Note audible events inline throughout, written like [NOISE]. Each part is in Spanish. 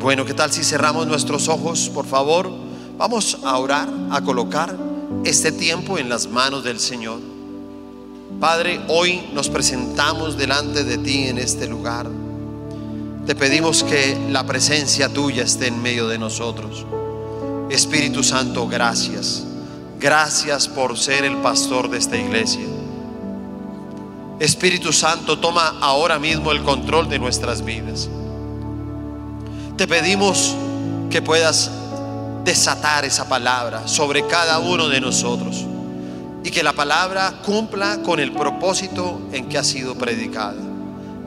Bueno, ¿qué tal si cerramos nuestros ojos, por favor? Vamos a orar, a colocar este tiempo en las manos del Señor. Padre, hoy nos presentamos delante de ti en este lugar. Te pedimos que la presencia tuya esté en medio de nosotros. Espíritu Santo, gracias. Gracias por ser el pastor de esta iglesia. Espíritu Santo, toma ahora mismo el control de nuestras vidas. Te pedimos que puedas desatar esa palabra sobre cada uno de nosotros y que la palabra cumpla con el propósito en que ha sido predicada.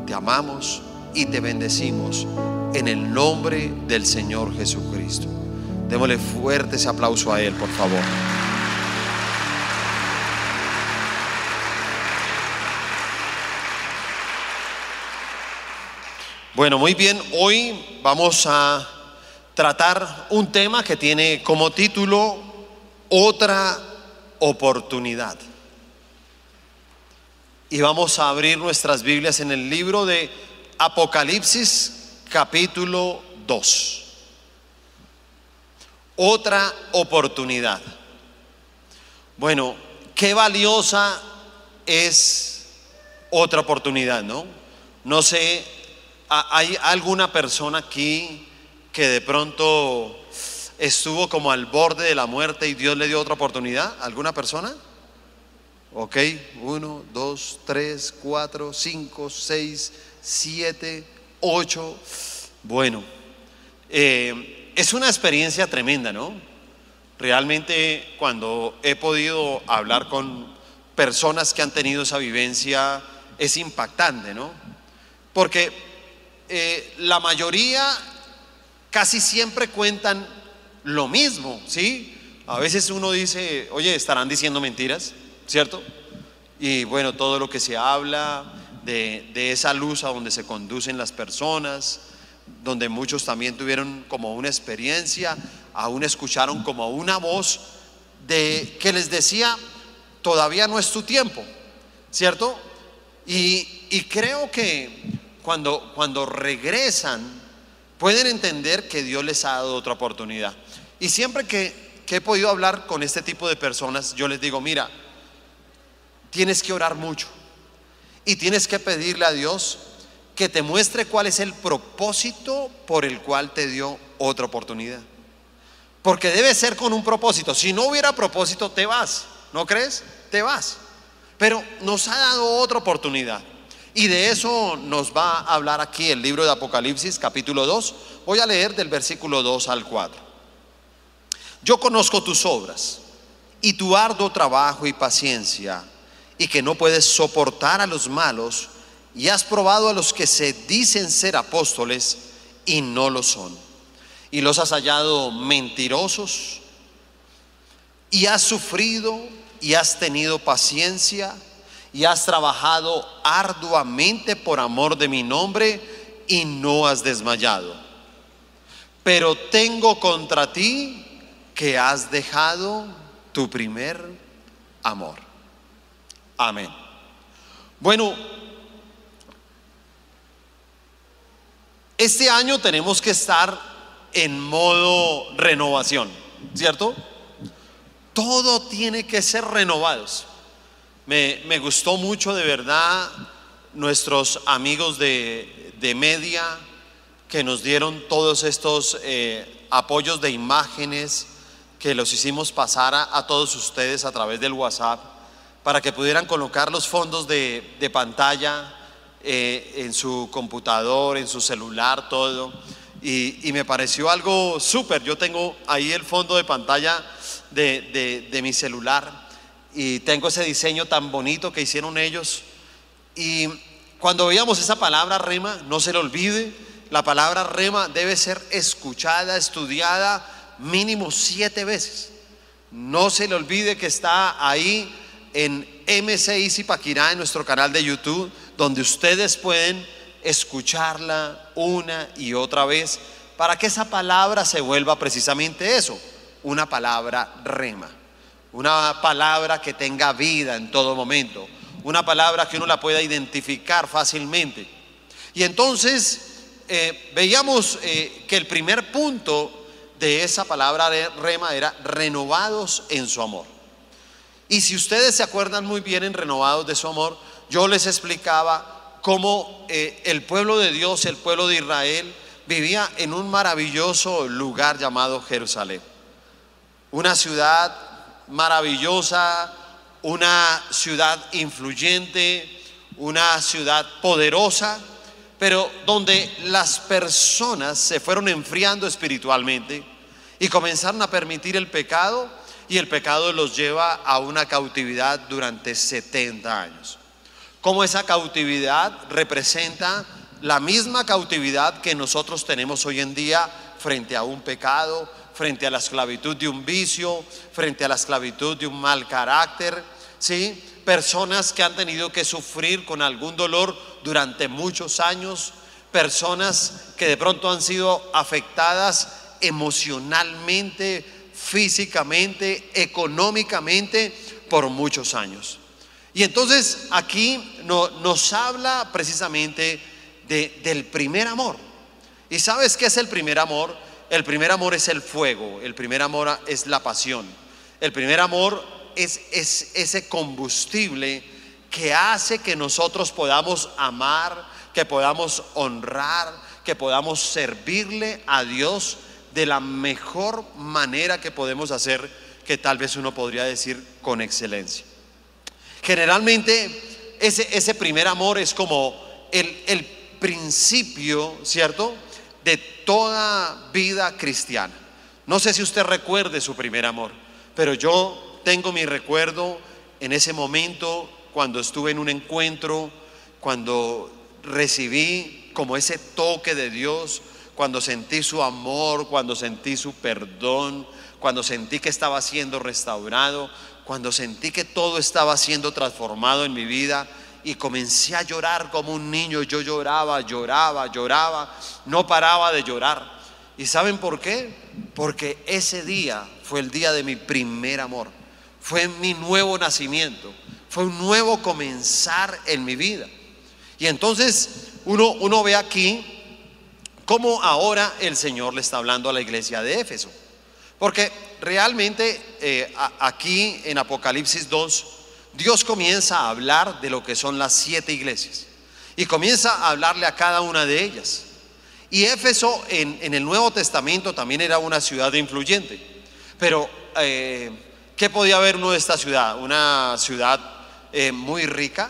Te amamos y te bendecimos en el nombre del Señor Jesucristo. Démosle fuerte ese aplauso a Él, por favor. Bueno, muy bien, hoy vamos a tratar un tema que tiene como título Otra oportunidad. Y vamos a abrir nuestras Biblias en el libro de Apocalipsis capítulo 2. Otra oportunidad. Bueno, qué valiosa es otra oportunidad, ¿no? No sé, ¿hay alguna persona aquí que de pronto estuvo como al borde de la muerte y Dios le dio otra oportunidad? ¿Alguna persona? Ok, uno, dos, tres, cuatro, cinco, seis, siete, ocho. Bueno, eh, es una experiencia tremenda, ¿no? Realmente cuando he podido hablar con personas que han tenido esa vivencia, es impactante, ¿no? Porque eh, la mayoría casi siempre cuentan lo mismo, ¿sí? A veces uno dice, oye, estarán diciendo mentiras, ¿cierto? Y bueno, todo lo que se habla de, esa luz a donde se conducen las personas, donde muchos también tuvieron como una experiencia, aún escucharon como una voz de que les decía, todavía no es tu tiempo, ¿cierto? Y, y creo que cuando, cuando regresan, pueden entender que Dios les ha dado otra oportunidad. Y siempre que, he podido hablar con este tipo de personas, yo les digo, mira, tienes que orar mucho y tienes que pedirle a Dios que te muestre cuál es el propósito por el cual te dio otra oportunidad. Porque debe ser con un propósito. Si no hubiera propósito, te vas. ¿No crees? Te vas. Pero nos ha dado otra oportunidad. Y de eso nos va a hablar aquí el libro de Apocalipsis capítulo 2. Voy a leer del versículo 2 al 4. Yo conozco tus obras y tu arduo trabajo y paciencia y que no puedes soportar a los malos y has probado a los que se dicen ser apóstoles y no lo son. Y los has hallado mentirosos y has sufrido y has tenido paciencia y has trabajado arduamente por amor de mi nombre y no has desmayado. Pero tengo contra ti que has dejado tu primer amor. Amén. Bueno, este año tenemos que estar en modo renovación, ¿cierto? Todo tiene que ser renovados. Me, gustó mucho de verdad nuestros amigos de, media que nos dieron todos estos eh, apoyos de imágenes que los hicimos pasar a, todos ustedes a través del WhatsApp para que pudieran colocar los fondos de, pantalla eh, en su computador, en su celular, todo. Y, me pareció algo súper. Yo tengo ahí el fondo de pantalla de, de mi celular y tengo ese diseño tan bonito que hicieron ellos. Y cuando veíamos esa palabra rema, no se le olvide, la palabra rema debe ser escuchada, estudiada mínimo siete veces. No se le olvide que está ahí en MC Zipaquirá, en nuestro canal de YouTube, donde ustedes pueden escucharla una y otra vez para que esa palabra se vuelva precisamente eso, una palabra rema. Una palabra que tenga vida en todo momento. Una palabra que uno la pueda identificar fácilmente. Y entonces, eh, veíamos eh, que el primer punto de esa palabra de rema era renovados en su amor. Y si ustedes se acuerdan muy bien en renovados de su amor, yo les explicaba cómo eh, el pueblo de Dios, el pueblo de Israel, vivía en un maravilloso lugar llamado Jerusalén. Una ciudad maravillosa, una ciudad influyente, una ciudad poderosa, pero donde las personas se fueron enfriando espiritualmente y comenzaron a permitir el pecado y el pecado los lleva a una cautividad durante 70 años. Como esa cautividad representa la misma cautividad que nosotros tenemos hoy en día frente a un pecado, frente a la esclavitud de un vicio, frente a la esclavitud de un mal carácter, ¿sí? Personas que han tenido que sufrir con algún dolor durante muchos años, personas que de pronto han sido afectadas emocionalmente, físicamente, económicamente por muchos años. Y entonces aquí nos habla precisamente del primer amor. ¿Y sabes qué es el primer amor? El primer amor es el fuego, el primer amor es la pasión, el primer amor es, es ese combustible que hace que nosotros podamos amar, que podamos honrar, que podamos servirle a Dios de la mejor manera que podemos hacer, que tal vez uno podría decir con excelencia. Generalmente ese, ese primer amor es como el, el principio, ¿cierto? De toda vida cristiana. No sé si usted recuerde su primer amor, pero yo tengo mi recuerdo en ese momento cuando estuve en un encuentro, cuando recibí como ese toque de Dios, cuando sentí su amor, cuando sentí su perdón, cuando sentí que estaba siendo restaurado, cuando sentí que todo estaba siendo transformado en mi vida y comencé a llorar como un niño. Yo lloraba, lloraba, lloraba, no paraba de llorar. ¿Y saben por qué? Porque ese día fue el día de mi primer amor. Fue mi nuevo nacimiento. Fue un nuevo comenzar en mi vida. Y entonces uno, uno ve aquí cómo ahora el Señor le está hablando a la iglesia de Éfeso. Porque realmente eh, aquí en Apocalipsis 2, Dios comienza a hablar de lo que son las siete iglesias y comienza a hablarle a cada una de ellas. Y Éfeso en, el Nuevo Testamento también era una ciudad influyente. Pero, eh, ¿qué podía haber uno de esta ciudad? Una ciudad eh, muy rica,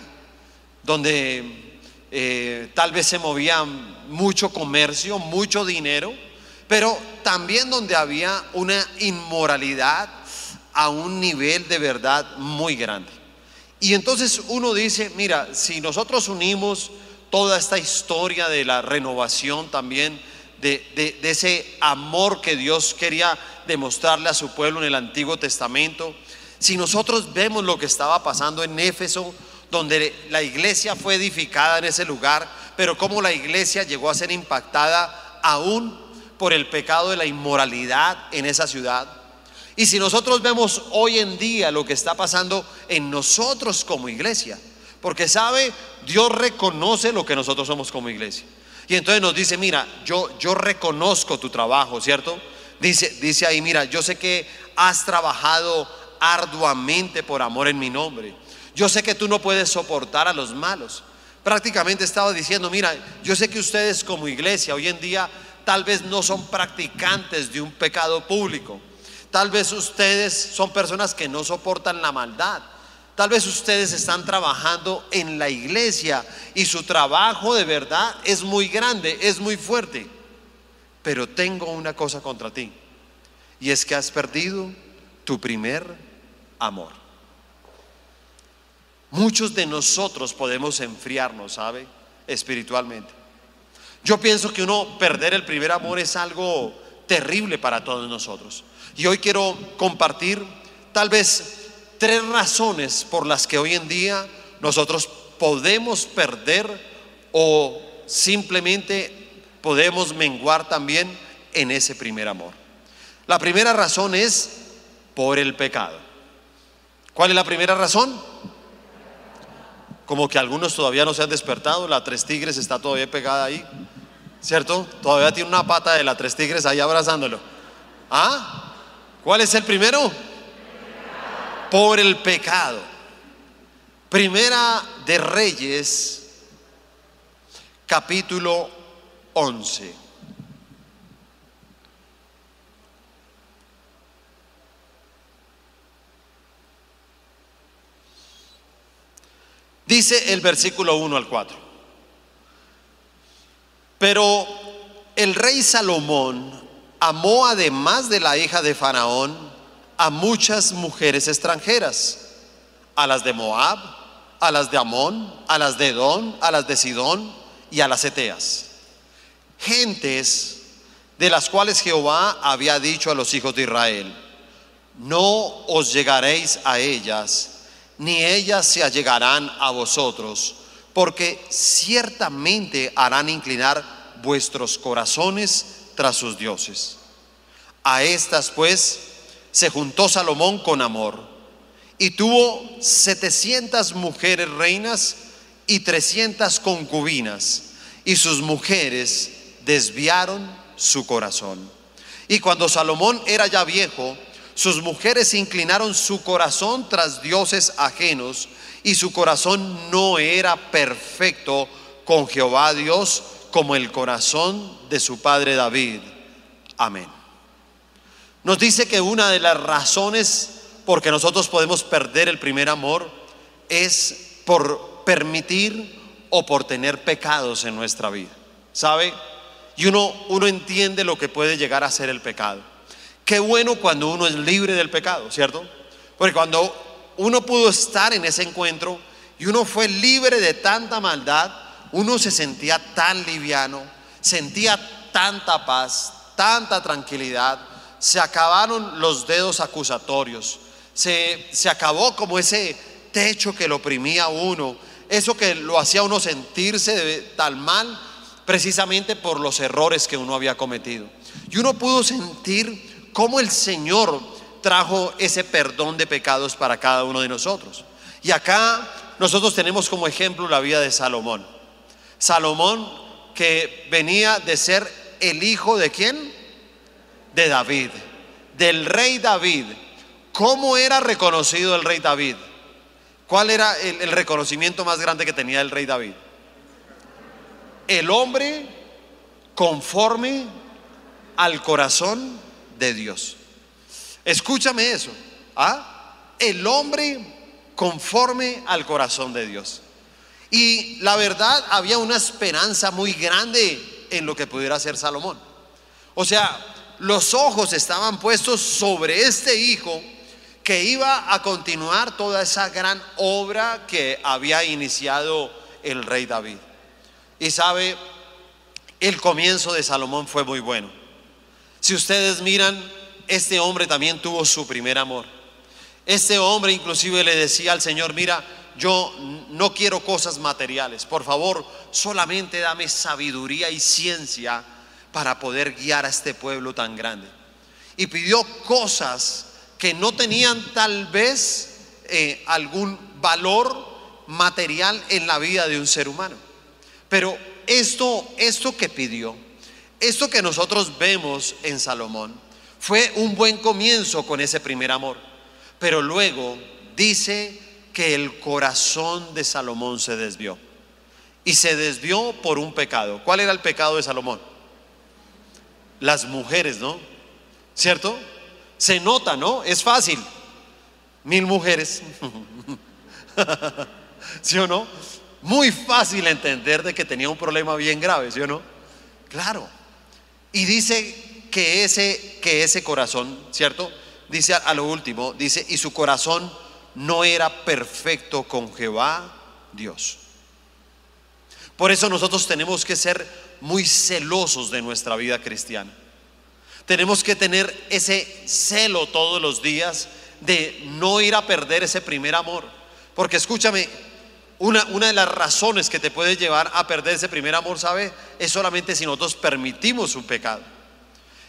donde eh, tal vez se movía mucho comercio, mucho dinero, pero también donde había una inmoralidad a un nivel de verdad muy grande. Y entonces uno dice, mira, si nosotros unimos toda esta historia de la renovación también, de, ese amor que Dios quería demostrarle a su pueblo en el Antiguo Testamento, si nosotros vemos lo que estaba pasando en Éfeso, donde la iglesia fue edificada en ese lugar, pero cómo la iglesia llegó a ser impactada aún por el pecado de la inmoralidad en esa ciudad, y si nosotros vemos hoy en día lo que está pasando en nosotros como iglesia, porque sabe, Dios reconoce lo que nosotros somos como iglesia. Y entonces nos dice, mira, yo, yo reconozco tu trabajo, ¿cierto? Dice, dice ahí, mira, yo sé que has trabajado arduamente por amor en mi nombre. Yo sé que tú no puedes soportar a los malos. Prácticamente estaba diciendo, mira, yo sé que ustedes como iglesia hoy en día tal vez no son practicantes de un pecado público Tal vez ustedes son personas que no soportan la maldad. Tal vez ustedes están trabajando en la iglesia y su trabajo de verdad es muy grande, es muy fuerte. Pero tengo una cosa contra ti. Y es que has perdido tu primer amor. Muchos de nosotros podemos enfriarnos, ¿sabe? Espiritualmente. Yo pienso que uno perder el primer amor es algo terrible para todos nosotros. Y hoy quiero compartir tal vez tres razones por las que hoy en día nosotros podemos perder o simplemente podemos menguar también en ese primer amor. La primera razón es por el pecado. ¿Cuál es la primera razón? Como que algunos todavía no se han despertado, la tres tigres está todavía pegada ahí. ¿Cierto? Todavía tiene una pata de la tres tigres ahí abrazándolo. ¿Ah? ¿Cuál es el primero? Por el pecado. Primera de Reyes, capítulo 11. Dice el versículo 1 al 4. Pero el rey Salomón amó además de la hija de Faraón a muchas mujeres extranjeras, a las de Moab, a las de Amón, a las de Edom, a las de Sidón y a las Eteas. Gentes de las cuales Jehová había dicho a los hijos de Israel, no os llegaréis a ellas ni ellas se allegarán a vosotros, porque ciertamente harán inclinar vuestros corazones tras sus dioses. A estas pues se juntó Salomón con amor y tuvo setecientas mujeres reinas y trescientas concubinas, y sus mujeres desviaron su corazón. Y cuando Salomón era ya viejo, sus mujeres inclinaron su corazón tras dioses ajenos y su corazón no era perfecto con Jehová Dios como el corazón de su padre David. Amén. Nos dice que una de las razones por que nosotros podemos perder el primer amor es por permitir o por tener pecados en nuestra vida. ¿Sabe? Y uno, uno entiende lo que puede llegar a ser el pecado. Qué bueno cuando uno es libre del pecado, ¿cierto? Porque cuando uno pudo estar en ese encuentro y uno fue libre de tanta maldad, uno se sentía tan liviano, sentía tanta paz, tanta tranquilidad, se acabaron los dedos acusatorios, se, se acabó como ese techo que lo oprimía a uno, eso que lo hacía uno sentirse de tal mal precisamente por los errores que uno había cometido. Y uno pudo sentir cómo el Señor trajo ese perdón de pecados para cada uno de nosotros. Y acá nosotros tenemos como ejemplo la vida de Salomón. Salomón que venía de ser el hijo de quién? De David, del rey David. ¿Cómo era reconocido el rey David? ¿Cuál era el, reconocimiento más grande que tenía el rey David? El hombre conforme al corazón de Dios. Escúchame eso. ¿ah? El hombre conforme al corazón de Dios. Y la verdad, había una esperanza muy grande en lo que pudiera hacer Salomón. O sea, los ojos estaban puestos sobre este hijo que iba a continuar toda esa gran obra que había iniciado el rey David. Y sabe, el comienzo de Salomón fue muy bueno. Si ustedes miran, este hombre también tuvo su primer amor. Este hombre inclusive le decía al Señor, mira, yo no quiero cosas materiales, por favor, solamente dame sabiduría y ciencia para poder guiar a este pueblo tan grande. Y pidió cosas que no tenían tal vez eh, algún valor material en la vida de un ser humano. Pero esto, esto que pidió, esto que nosotros vemos en Salomón fue un buen comienzo con ese primer amor, pero luego dice que el corazón de Salomón se desvió y se desvió por un pecado. ¿Cuál era el pecado de Salomón? Las mujeres, ¿no? ¿Cierto? Se nota, ¿no? Es fácil. Mil mujeres. [LAUGHS] ¿Sí o no? Muy fácil entender de que tenía un problema bien grave, ¿sí o no? Claro. Y dice que ese, que ese corazón, ¿cierto? Dice a, lo último, dice, y su corazón no era perfecto con Jehová Dios. Por eso nosotros tenemos que ser muy celosos de nuestra vida cristiana. Tenemos que tener ese celo todos los días de no ir a perder ese primer amor. Porque escúchame, una, de las razones que te puede llevar a perder ese primer amor, ¿sabe? Es solamente si nosotros permitimos un pecado.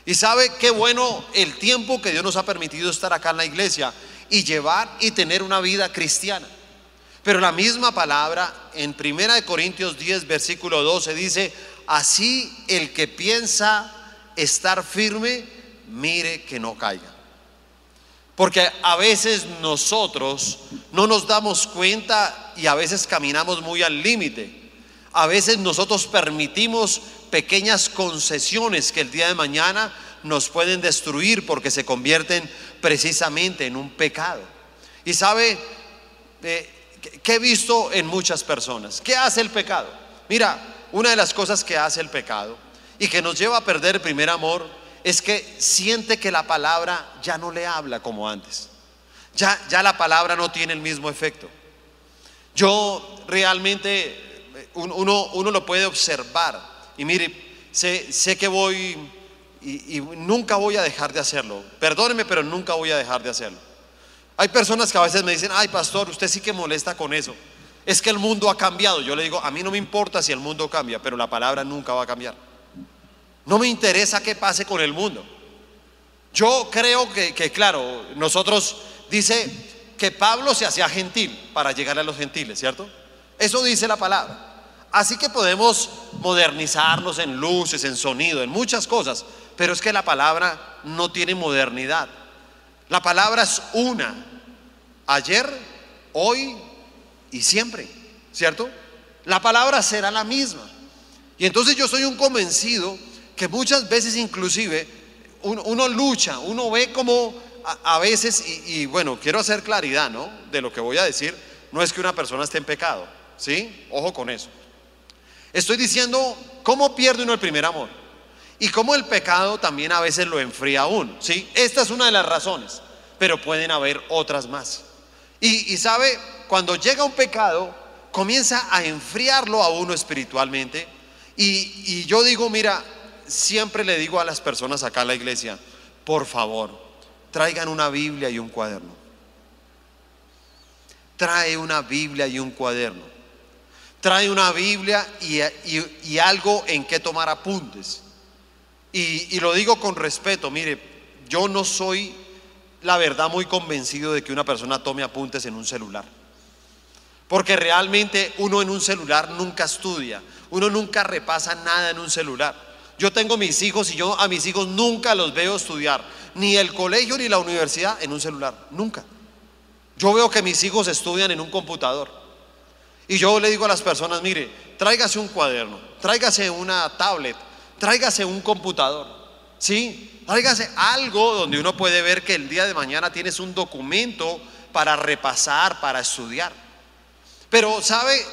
Y sabe qué bueno el tiempo que Dios nos ha permitido estar acá en la iglesia y llevar y tener una vida cristiana. Pero la misma palabra en 1 Corintios 10, versículo 12 dice, así el que piensa estar firme, mire que no caiga. Porque a veces nosotros no nos damos cuenta y a veces caminamos muy al límite. A veces nosotros permitimos pequeñas concesiones que el día de mañana nos pueden destruir porque se convierten precisamente en un pecado. Y sabe, eh, que he visto en muchas personas, ¿qué hace el pecado? Mira, una de las cosas que hace el pecado y que nos lleva a perder el primer amor es que siente que la palabra ya no le habla como antes. Ya, ya la palabra no tiene el mismo efecto. Yo realmente, uno, uno lo puede observar y mire, sé, sé que voy y, nunca voy a dejar de hacerlo. Perdóneme, pero nunca voy a dejar de hacerlo. Hay personas que a veces me dicen, ay pastor, usted sí que molesta con eso. Es que el mundo ha cambiado. Yo le digo, a mí no me importa si el mundo cambia, pero la palabra nunca va a cambiar. No me interesa qué pase con el mundo. Yo creo que, que claro, nosotros dice que Pablo se hacía gentil para llegar a los gentiles, ¿cierto? Eso dice la palabra. Así que podemos modernizarnos en luces, en sonido, en muchas cosas, pero es que la palabra no tiene modernidad. La palabra es una, ayer, hoy y siempre, ¿cierto? La palabra será la misma. Y entonces yo soy un convencido que muchas veces inclusive uno, lucha, uno ve como a, veces, y, bueno, quiero hacer claridad, ¿no? De lo que voy a decir, no es que una persona esté en pecado, ¿sí? Ojo con eso. Estoy diciendo cómo pierde uno el primer amor y cómo el pecado también a veces lo enfría a uno, ¿sí? Esta es una de las razones, pero pueden haber otras más. Y, y sabe, cuando llega un pecado, comienza a enfriarlo a uno espiritualmente. Y, y yo digo, mira, siempre le digo a las personas acá en la iglesia, por favor, traigan una Biblia y un cuaderno. Trae una Biblia y un cuaderno. Trae una Biblia y, algo en que tomar apuntes. Y, lo digo con respeto, mire, yo no soy la verdad muy convencido de que una persona tome apuntes en un celular. Porque realmente uno en un celular nunca estudia, uno nunca repasa nada en un celular. Yo tengo mis hijos y yo a mis hijos nunca los veo estudiar, ni el colegio ni la universidad en un celular, nunca. Yo veo que mis hijos estudian en un computador. Y yo le digo a las personas, mire, tráigase un cuaderno, tráigase una tablet, tráigase un computador, ¿sí? Tráigase algo donde uno puede ver que el día de mañana tienes un documento para repasar, para estudiar. Pero, ¿sabe?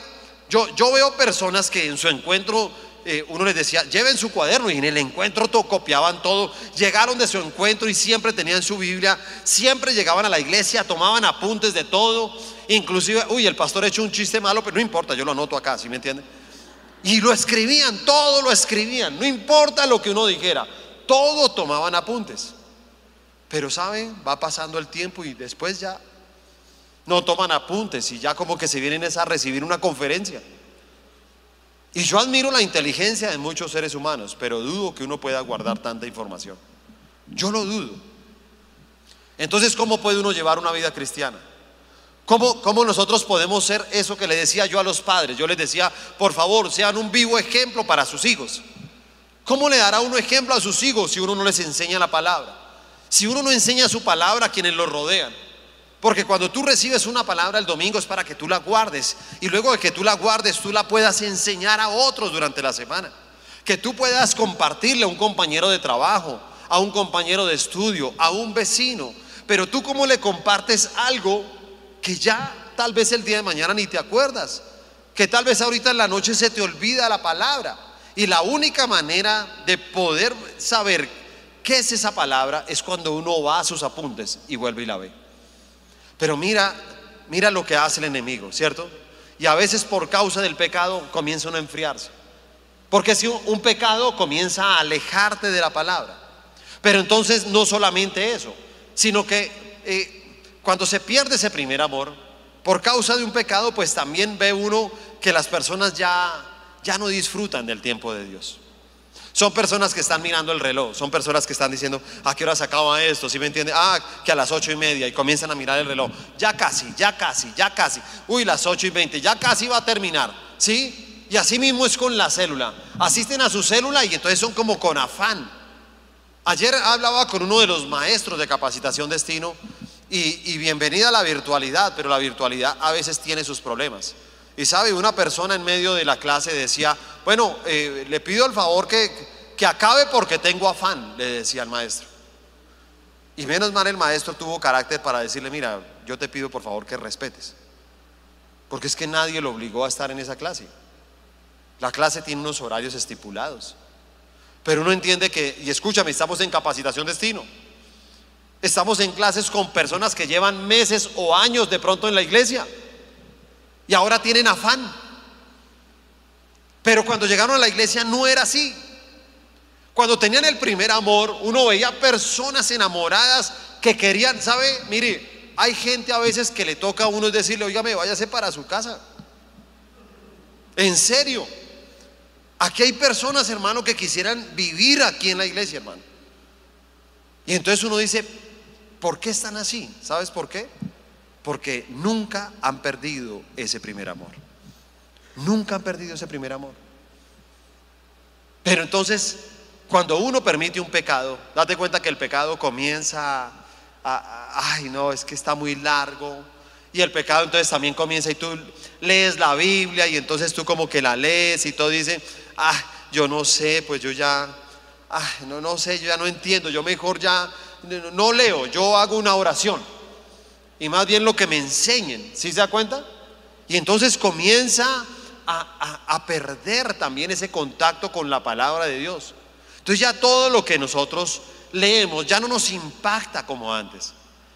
Yo, yo veo personas que en su encuentro eh, uno les decía, lleven su cuaderno y en el encuentro todo, copiaban todo, llegaron de su encuentro y siempre tenían su Biblia, siempre llegaban a la iglesia, tomaban apuntes de todo, inclusive, uy, el pastor ha hecho un chiste malo, pero no importa, yo lo anoto acá, ¿sí me entiende? Y lo escribían, todo lo escribían, no importa lo que uno dijera, todo tomaban apuntes. Pero saben, va pasando el tiempo y después ya no toman apuntes y ya como que se vienen a recibir una conferencia. Y yo admiro la inteligencia de muchos seres humanos, pero dudo que uno pueda guardar tanta información. Yo lo dudo. Entonces, ¿cómo puede uno llevar una vida cristiana? ¿Cómo, ¿Cómo, nosotros podemos ser eso que le decía yo a los padres? Yo les decía, por favor, sean un vivo ejemplo para sus hijos. ¿Cómo le dará uno ejemplo a sus hijos si uno no les enseña la palabra? Si uno no enseña su palabra a quienes lo rodean. Porque cuando tú recibes una palabra el domingo es para que tú la guardes y luego de que tú la guardes tú la puedas enseñar a otros durante la semana. Que tú puedas compartirle a un compañero de trabajo, a un compañero de estudio, a un vecino. Pero tú cómo le compartes algo que ya tal vez el día de mañana ni te acuerdas. Que tal vez ahorita en la noche se te olvida la palabra. Y la única manera de poder saber qué es esa palabra es cuando uno va a sus apuntes y vuelve y la ve. Pero mira, mira lo que hace el enemigo, ¿cierto? Y a veces por causa del pecado comienza uno a enfriarse. Porque si un pecado comienza a alejarte de la palabra. Pero entonces no solamente eso, sino que eh, cuando se pierde ese primer amor, por causa de un pecado, pues también ve uno que las personas ya, ya no disfrutan del tiempo de Dios. Son personas que están mirando el reloj, son personas que están diciendo, ¿a qué hora se acaba esto? ¿Sí me entiende? Ah, que a las ocho y media y comienzan a mirar el reloj. Ya casi, ya casi, ya casi. Uy, las ocho y veinte, ya casi va a terminar. ¿Sí? Y así mismo es con la célula. Asisten a su célula y entonces son como con afán. Ayer hablaba con uno de los maestros de capacitación destino y, bienvenida a la virtualidad, pero la virtualidad a veces tiene sus problemas. Y sabe, una persona en medio de la clase decía, bueno, eh, le pido el favor que, que acabe porque tengo afán, le decía el maestro. Y menos mal el maestro tuvo carácter para decirle, mira, yo te pido por favor que respetes. Porque es que nadie lo obligó a estar en esa clase. La clase tiene unos horarios estipulados. Pero uno entiende que, y escúchame, estamos en capacitación destino. Estamos en clases con personas que llevan meses o años de pronto en la iglesia y ahora tienen afán. Pero cuando llegaron a la iglesia no era así. Cuando tenían el primer amor, uno veía personas enamoradas que querían, ¿sabe? Mire, hay gente a veces que le toca a uno decirle, oígame, váyase para su casa. En serio. Aquí hay personas, hermano, que quisieran vivir aquí en la iglesia, hermano. Y entonces uno dice, ¿por qué están así? ¿Sabes por qué? Porque nunca han perdido ese primer amor. Nunca han perdido ese primer amor. Pero entonces, cuando uno permite un pecado, date cuenta que el pecado comienza a, ay no, es que está muy largo. Y el pecado entonces también comienza y tú lees la Biblia y entonces tú como que la lees y todo dice, ah, yo no sé, pues yo ya, ah, no, no sé, yo ya no entiendo, yo mejor ya no leo, yo hago una oración. Y más bien lo que me enseñen, ¿sí se da cuenta? Y entonces comienza a, a perder también ese contacto con la palabra de Dios. Entonces ya todo lo que nosotros leemos ya no nos impacta como antes.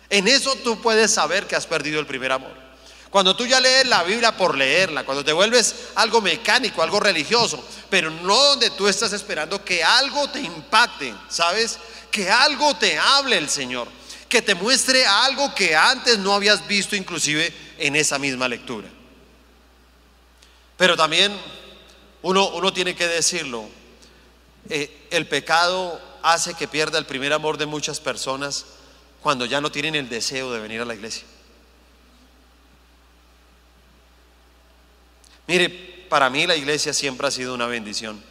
En eso tú puedes saber que has perdido el primer amor. Cuando tú ya lees la Biblia por leerla, cuando te vuelves algo mecánico, algo religioso, pero no donde tú estás esperando que algo te impacte, ¿sabes? Que algo te hable el Señor, que te muestre algo que antes no habías visto inclusive en esa misma lectura. Pero también uno, uno tiene que decirlo, eh, el pecado hace que pierda el primer amor de muchas personas cuando ya no tienen el deseo de venir a la iglesia. Mire, para mí la iglesia siempre ha sido una bendición.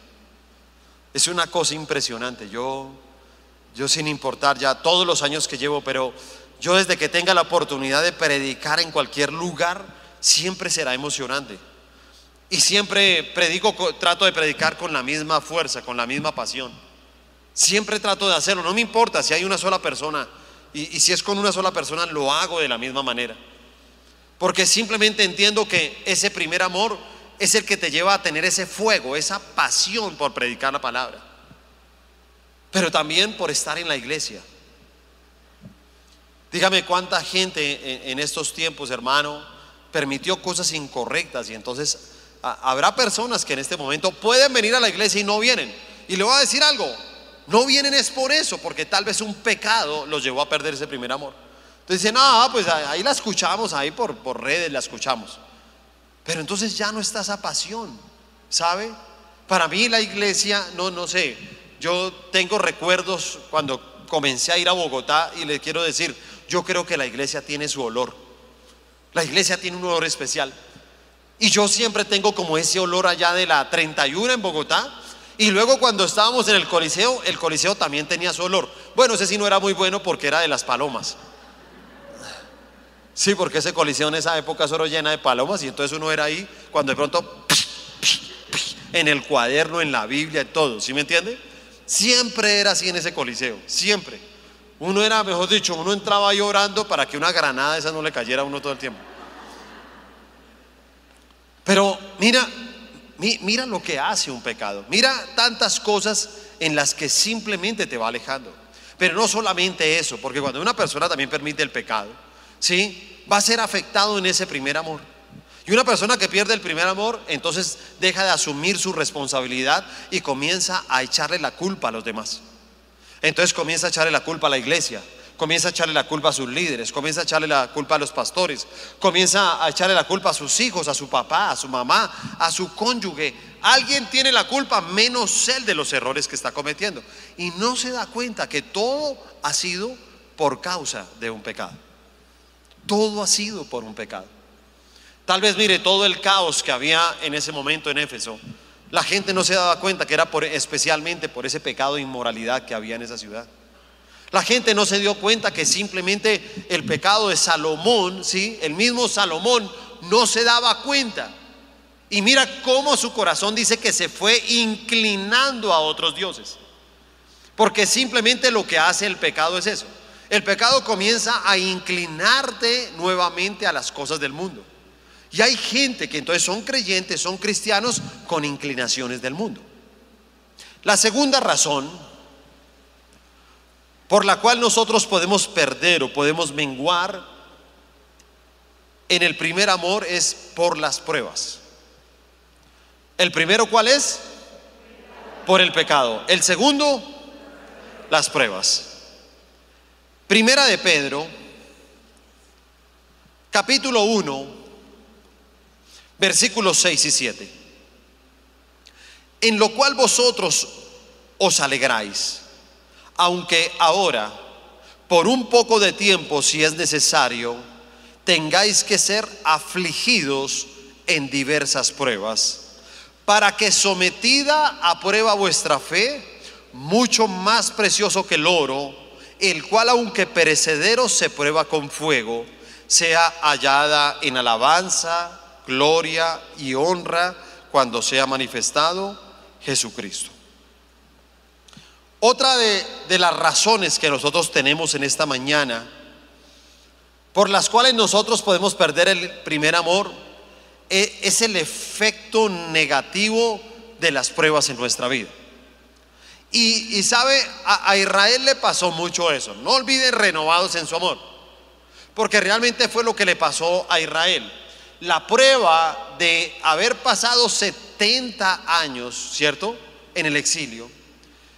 Es una cosa impresionante. Yo, yo sin importar ya todos los años que llevo, pero yo desde que tenga la oportunidad de predicar en cualquier lugar, siempre será emocionante. Y siempre predico, trato de predicar con la misma fuerza, con la misma pasión. Siempre trato de hacerlo. No me importa si hay una sola persona. Y, y si es con una sola persona, lo hago de la misma manera. Porque simplemente entiendo que ese primer amor es el que te lleva a tener ese fuego, esa pasión por predicar la palabra. Pero también por estar en la iglesia. Dígame cuánta gente en, estos tiempos, hermano, permitió cosas incorrectas y entonces habrá personas que en este momento pueden venir a la iglesia y no vienen. Y le voy a decir algo, no vienen es por eso, porque tal vez un pecado los llevó a perder ese primer amor. Entonces dicen, ah, pues ahí la escuchamos, ahí por, por redes la escuchamos. Pero entonces ya no está esa pasión, ¿sabe? Para mí la iglesia, no, no sé, yo tengo recuerdos cuando comencé a ir a Bogotá y le quiero decir, yo creo que la iglesia tiene su olor. La iglesia tiene un olor especial. Y yo siempre tengo como ese olor allá de la 31 en Bogotá. Y luego cuando estábamos en el Coliseo, el Coliseo también tenía su olor. Bueno, ese sí no era muy bueno porque era de las palomas. Sí, porque ese coliseo en esa época solo llena de palomas y entonces uno era ahí cuando de pronto en el cuaderno, en la Biblia, en todo, ¿sí me entiende? Siempre era así en ese coliseo, siempre. Uno era, mejor dicho, uno entraba ahí orando para que una granada esa no le cayera a uno todo el tiempo. Pero mira, mira lo que hace un pecado. Mira tantas cosas en las que simplemente te va alejando. Pero no solamente eso, porque cuando una persona también permite el pecado, ¿sí? Va a ser afectado en ese primer amor. Y una persona que pierde el primer amor, entonces deja de asumir su responsabilidad y comienza a echarle la culpa a los demás. Entonces comienza a echarle la culpa a la iglesia, comienza a echarle la culpa a sus líderes, comienza a echarle la culpa a los pastores, comienza a echarle la culpa a sus hijos, a su papá, a su mamá, a su cónyuge. Alguien tiene la culpa menos él de los errores que está cometiendo. Y no se da cuenta que todo ha sido por causa de un pecado. Todo ha sido por un pecado. Tal vez mire todo el caos que había en ese momento en Éfeso. La gente no se daba cuenta que era por, especialmente por ese pecado de inmoralidad que había en esa ciudad. La gente no se dio cuenta que simplemente el pecado de Salomón, ¿sí? El mismo Salomón no se daba cuenta. Y mira cómo su corazón dice que se fue inclinando a otros dioses. Porque simplemente lo que hace el pecado es eso. El pecado comienza a inclinarte nuevamente a las cosas del mundo. Y hay gente que entonces son creyentes, son cristianos con inclinaciones del mundo. La segunda razón por la cual nosotros podemos perder o podemos menguar en el primer amor es por las pruebas. ¿El primero cuál es? Por el pecado. El segundo, las pruebas. Primera de Pedro, capítulo 1 versículos 6 y 7. En lo cual vosotros os alegráis, aunque ahora, por un poco de tiempo, si es necesario, tengáis que ser afligidos en diversas pruebas, para que sometida a prueba vuestra fe, mucho más precioso que el oro, el cual aunque perecedero se prueba con fuego, sea hallada en alabanza, gloria y honra cuando sea manifestado Jesucristo. Otra de, las razones que nosotros tenemos en esta mañana, por las cuales nosotros podemos perder el primer amor, e, es el efecto negativo de las pruebas en nuestra vida. Y, sabe, a, a, Israel le pasó mucho eso. No olviden renovados en su amor, porque realmente fue lo que le pasó a Israel la prueba de haber pasado 70 años, ¿cierto? En el exilio.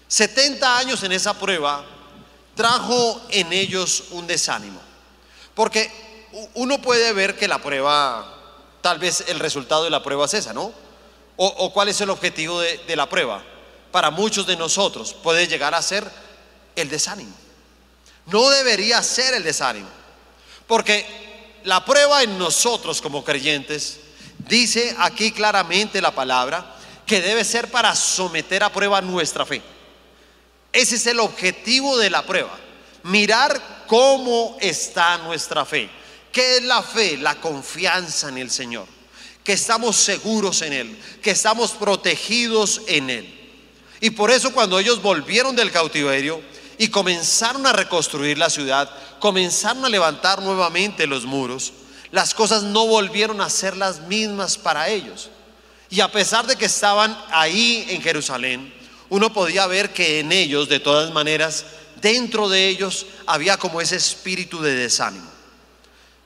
70 años en esa prueba trajo en ellos un desánimo. Porque uno puede ver que la prueba, tal vez el resultado de la prueba es esa, ¿no? O, cuál es el objetivo de, de la prueba. Para muchos de nosotros puede llegar a ser el desánimo. No debería ser el desánimo. Porque la prueba en nosotros como creyentes, dice aquí claramente la palabra, que debe ser para someter a prueba nuestra fe. Ese es el objetivo de la prueba. Mirar cómo está nuestra fe. ¿Qué es la fe? La confianza en el Señor. Que estamos seguros en Él. Que estamos protegidos en Él. Y por eso cuando ellos volvieron del cautiverio y comenzaron a reconstruir la ciudad, comenzaron a levantar nuevamente los muros, las cosas no volvieron a ser las mismas para ellos. Y a pesar de que estaban ahí en Jerusalén, uno podía ver que en ellos, de todas maneras, dentro de ellos había como ese espíritu de desánimo.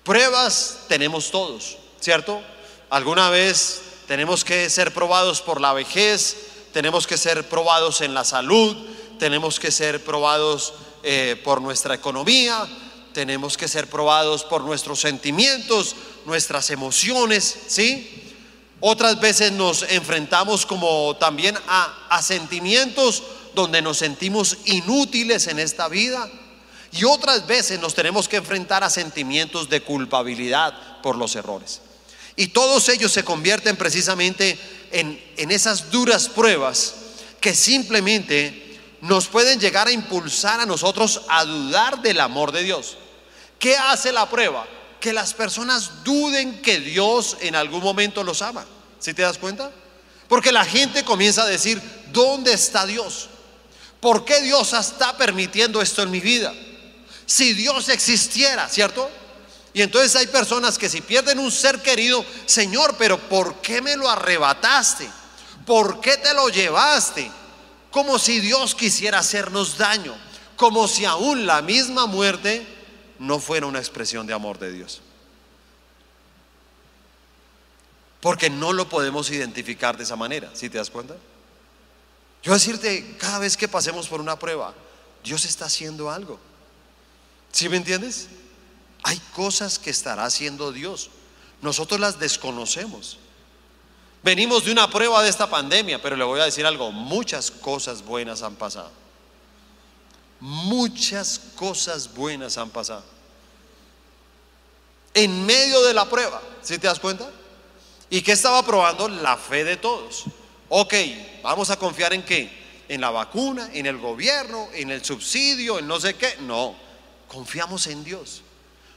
Pruebas tenemos todos, ¿cierto? Alguna vez tenemos que ser probados por la vejez, tenemos que ser probados en la salud, tenemos que ser probados eh, por nuestra economía, tenemos que ser probados por nuestros sentimientos, nuestras emociones, ¿sí? Otras veces nos enfrentamos como también a, a sentimientos donde nos sentimos inútiles en esta vida. Y otras veces nos tenemos que enfrentar a sentimientos de culpabilidad por los errores. Y todos ellos se convierten precisamente en, en esas duras pruebas que simplemente nos pueden llegar a impulsar a nosotros a dudar del amor de Dios. ¿Qué hace la prueba? Que las personas duden que Dios en algún momento los ama. ¿Sí te das cuenta? Porque la gente comienza a decir, ¿dónde está Dios? ¿Por qué Dios está permitiendo esto en mi vida? Si Dios existiera, ¿cierto? Y entonces hay personas que si pierden un ser querido, Señor, pero ¿por qué me lo arrebataste? ¿Por qué te lo llevaste? Como si Dios quisiera hacernos daño, como si aún la misma muerte no fuera una expresión de amor de Dios. Porque no lo podemos identificar de esa manera, si te das cuenta? Yo decirte, cada vez que pasemos por una prueba, Dios está haciendo algo. ¿Sí me entiendes? Hay cosas que estará haciendo Dios. Nosotros las desconocemos. Venimos de una prueba de esta pandemia, pero le voy a decir algo, muchas cosas buenas han pasado. Muchas cosas buenas han pasado. en medio de la prueba. ¿Sí te das cuenta? ¿Y qué estaba probando? La fe de todos. Ok, vamos a confiar en qué? En la vacuna, en el gobierno, en el subsidio, en no sé qué. No, confiamos en Dios.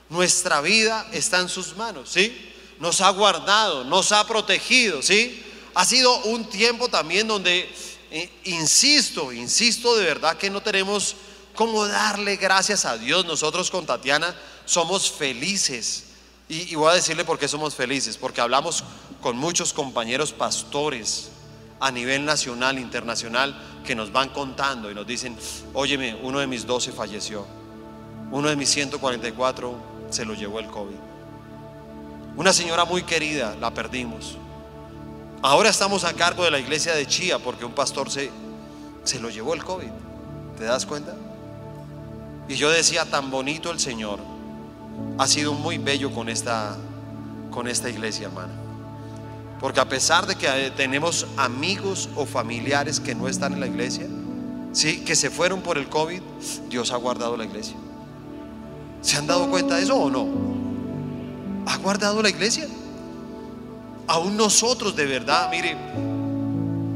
Nuestra vida está en sus manos, ¿sí? Nos ha guardado, nos ha protegido, ¿sí? Ha sido un tiempo también donde, eh, insisto, insisto de verdad que no tenemos cómo darle gracias a Dios. Nosotros con Tatiana somos felices. Y, y voy a decirle por qué somos felices, porque hablamos con muchos compañeros pastores a nivel nacional, internacional, que nos van contando y nos dicen, óyeme, uno de mis 12 falleció, uno de mis 144 se lo llevó el COVID. Una señora muy querida, la perdimos. Ahora estamos a cargo de la iglesia de Chía porque un pastor se, se lo llevó el COVID. ¿Te das cuenta? Y yo decía, tan bonito el Señor. Ha sido muy bello con esta, con esta iglesia, hermana. Porque a pesar de que eh, tenemos amigos o familiares que no están en la iglesia, sí, que se fueron por el COVID, Dios ha guardado la iglesia. ¿Se han dado cuenta de eso o no? ¿Ha guardado la iglesia? Aún nosotros de verdad, mire,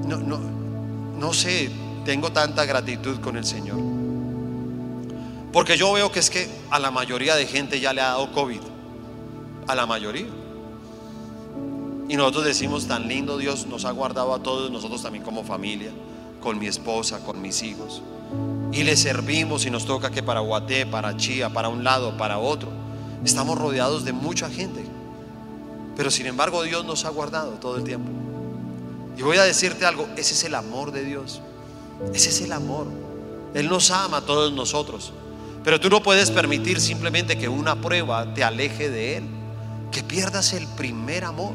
no, no, no sé, tengo tanta gratitud con el Señor. Porque yo veo que es que a la mayoría de gente ya le ha dado COVID. A la mayoría. Y nosotros decimos, tan lindo Dios nos ha guardado a todos, nosotros también como familia, con mi esposa, con mis hijos y le servimos y nos toca que para Guaté, para Chía, para un lado, para otro. Estamos rodeados de mucha gente. Pero sin embargo Dios nos ha guardado todo el tiempo. Y voy a decirte algo, ese es el amor de Dios. Ese es el amor. Él nos ama a todos nosotros. Pero tú no puedes permitir simplemente que una prueba te aleje de Él. Que pierdas el primer amor.